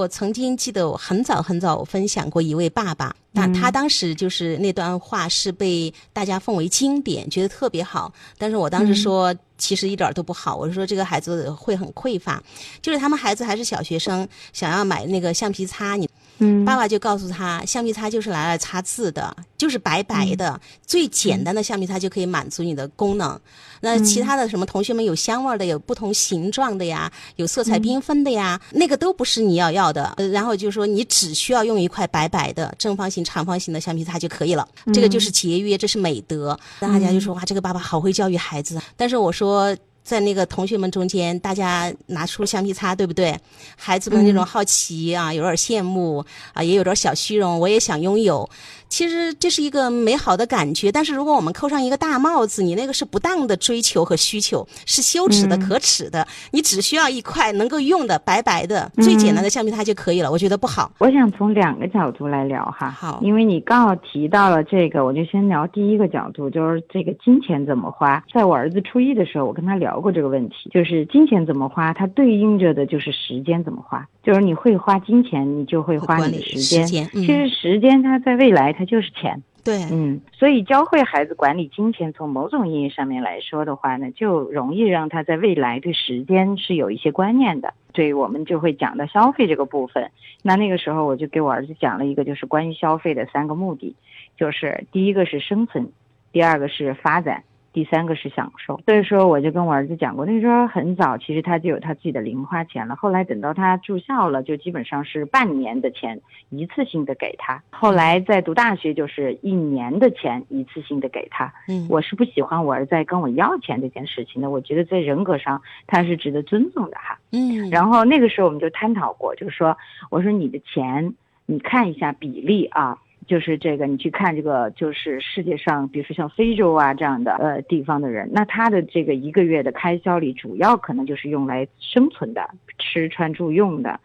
我曾经记得我很早很早我分享过一位爸爸，那他当时就是那段话是被大家奉为经典，觉得特别好。但是我当时说，其实一点都不好。我是说这个孩子会很匮乏，就是他们孩子还是小学生，想要买那个橡皮擦，你。嗯，爸爸就告诉他，橡皮擦就是拿来擦字的，就是白白的，最简单的橡皮擦就可以满足你的功能。那其他的什么同学们有香味的，有不同形状的呀，有色彩缤纷的呀，那个都不是你要要的。然后就说你只需要用一块白白的正方形、长方形的橡皮擦就可以了。这个就是节约，这是美德。大家就说哇，这个爸爸好会教育孩子。但是我说。在那个同学们中间，大家拿出橡皮擦，对不对？孩子们那种好奇啊，有点羡慕啊，也有点小虚荣，我也想拥有。其实这是一个美好的感觉，但是如果我们扣上一个大帽子，你那个是不当的追求和需求，是羞耻的、可耻的。你只需要一块能够用的白白的、最简单的橡皮擦就可以了。我觉得不好。我想从两个角度来聊哈，好，因为你刚好提到了这个，我就先聊第一个角度，就是这个金钱怎么花。在我儿子初一的时候，我跟他聊过这个问题，就是金钱怎么花，它对应着的就是时间怎么花。就是你会花金钱，你就会花你的时间。其实时间它在未来它就是钱。对，嗯，所以教会孩子管理金钱，从某种意义上面来说的话呢，就容易让他在未来对时间是有一些观念的。所以我们就会讲到消费这个部分。那那个时候我就给我儿子讲了一个，就是关于消费的三个目的，就是第一个是生存，第二个是发展。第三个是享受，所以说我就跟我儿子讲过，那时候很早，其实他就有他自己的零花钱了。后来等到他住校了，就基本上是半年的钱一次性的给他。后来在读大学，就是一年的钱一次性的给他。嗯，我是不喜欢我儿子跟我要钱这件事情的，我觉得在人格上他是值得尊重的哈。嗯，然后那个时候我们就探讨过，就是说，我说你的钱，你看一下比例啊。就是这个，你去看这个，就是世界上，比如说像非洲啊这样的呃地方的人，那他的这个一个月的开销里，主要可能就是用来生存的，吃穿住用的，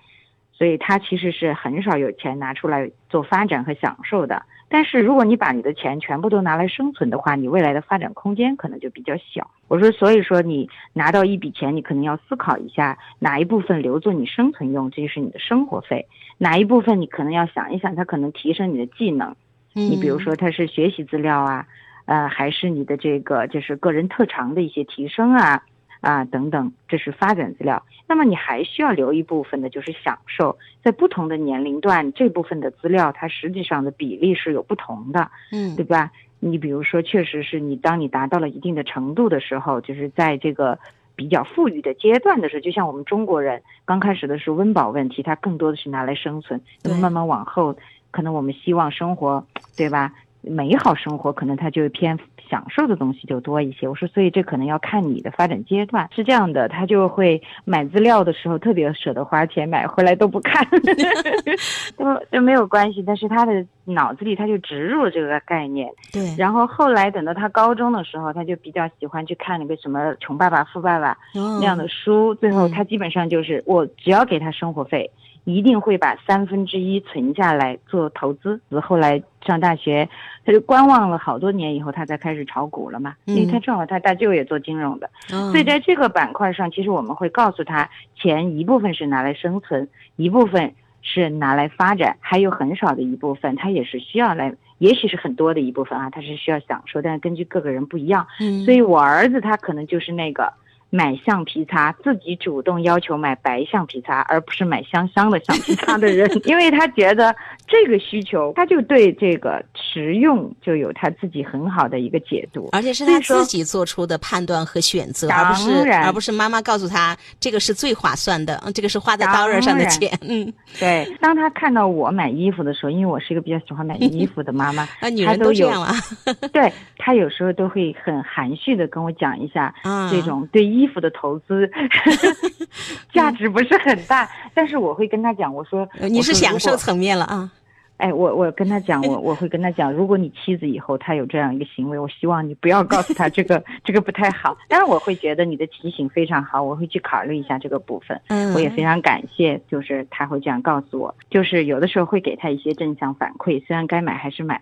所以他其实是很少有钱拿出来做发展和享受的。但是如果你把你的钱全部都拿来生存的话，你未来的发展空间可能就比较小。我说，所以说你拿到一笔钱，你可能要思考一下哪一部分留作你生存用，这就是你的生活费；哪一部分你可能要想一想，它可能提升你的技能。你比如说，它是学习资料啊，呃，还是你的这个就是个人特长的一些提升啊。啊，等等，这是发展资料。那么你还需要留一部分的，就是享受。在不同的年龄段，这部分的资料它实际上的比例是有不同的，嗯，对吧？你比如说，确实是你当你达到了一定的程度的时候，就是在这个比较富裕的阶段的时候，就像我们中国人刚开始的时候，温饱问题它更多的是拿来生存。那么慢慢往后，可能我们希望生活，对吧？美好生活，可能他就偏。享受的东西就多一些。我说，所以这可能要看你的发展阶段是这样的。他就会买资料的时候特别舍得花钱，买回来都不看，都都没有关系。但是他的脑子里他就植入了这个概念。对。然后后来等到他高中的时候，他就比较喜欢去看那个什么《穷爸爸富爸爸》那样的书。最后他基本上就是我只要给他生活费。一定会把三分之一存下来做投资。后来上大学，他就观望了好多年以后，他才开始炒股了嘛。因为他正好他大舅也做金融的，所以在这个板块上，其实我们会告诉他，钱一部分是拿来生存，一部分是拿来发展，还有很少的一部分，他也是需要来，也许是很多的一部分啊，他是需要享受，但是根据各个人不一样。所以我儿子他可能就是那个。买橡皮擦，自己主动要求买白橡皮擦，而不是买香香的橡皮擦的人，因为他觉得这个需求，他就对这个实用就有他自己很好的一个解读，而且是他自己做出的判断和选择，而不是而不是妈妈告诉他这个是最划算的，这个是花在刀刃上的钱。嗯，对。当他看到我买衣服的时候，因为我是一个比较喜欢买衣服的妈妈，啊，女人都这样了。对他有时候都会很含蓄的跟我讲一下这种对衣服的投资 价值不是很大，但是我会跟他讲，我说你是享受层面了啊。哎，我我跟他讲，我我会跟他讲，如果你妻子以后她有这样一个行为，我希望你不要告诉她这个这个不太好。当然，我会觉得你的提醒非常好，我会去考虑一下这个部分。嗯，我也非常感谢，就是他会这样告诉我，就是有的时候会给他一些正向反馈，虽然该买还是买，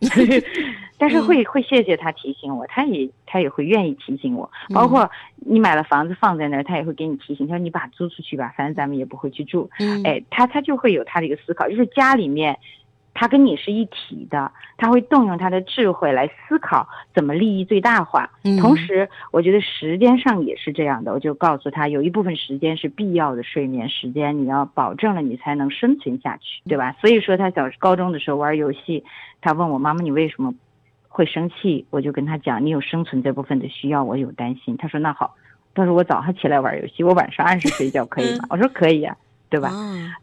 但是会会谢谢他提醒我，他也他也会愿意提醒我。包括你买了房子放在那儿，他也会给你提醒，他说你把它租出去吧，反正咱们也不会去住。嗯，哎，他他就会有他的一个思考，就是家里面。他跟你是一体的，他会动用他的智慧来思考怎么利益最大化。同时，我觉得时间上也是这样的。我就告诉他，有一部分时间是必要的睡眠时间，你要保证了，你才能生存下去，对吧？所以说，他小高中的时候玩游戏，他问我妈妈你为什么会生气？我就跟他讲，你有生存这部分的需要，我有担心。他说那好，他说我早上起来玩游戏，我晚上按时睡觉可以吗？我说可以啊，对吧？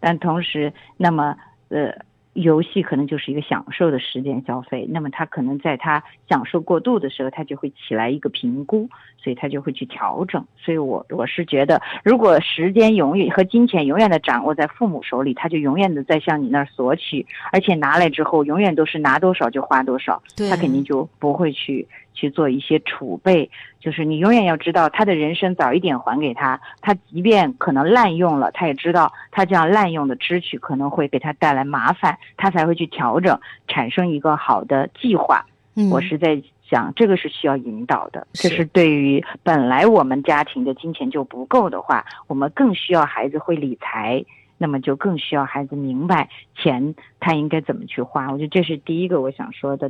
但同时，那么呃。游戏可能就是一个享受的时间消费，那么他可能在他享受过度的时候，他就会起来一个评估，所以他就会去调整。所以我我是觉得，如果时间永远和金钱永远的掌握在父母手里，他就永远的在向你那儿索取，而且拿来之后永远都是拿多少就花多少，他肯定就不会去。去做一些储备，就是你永远要知道他的人生早一点还给他，他即便可能滥用了，他也知道他这样滥用的支取可能会给他带来麻烦，他才会去调整，产生一个好的计划。我是在想，这个是需要引导的。这是对于本来我们家庭的金钱就不够的话，我们更需要孩子会理财，那么就更需要孩子明白钱他应该怎么去花。我觉得这是第一个我想说的。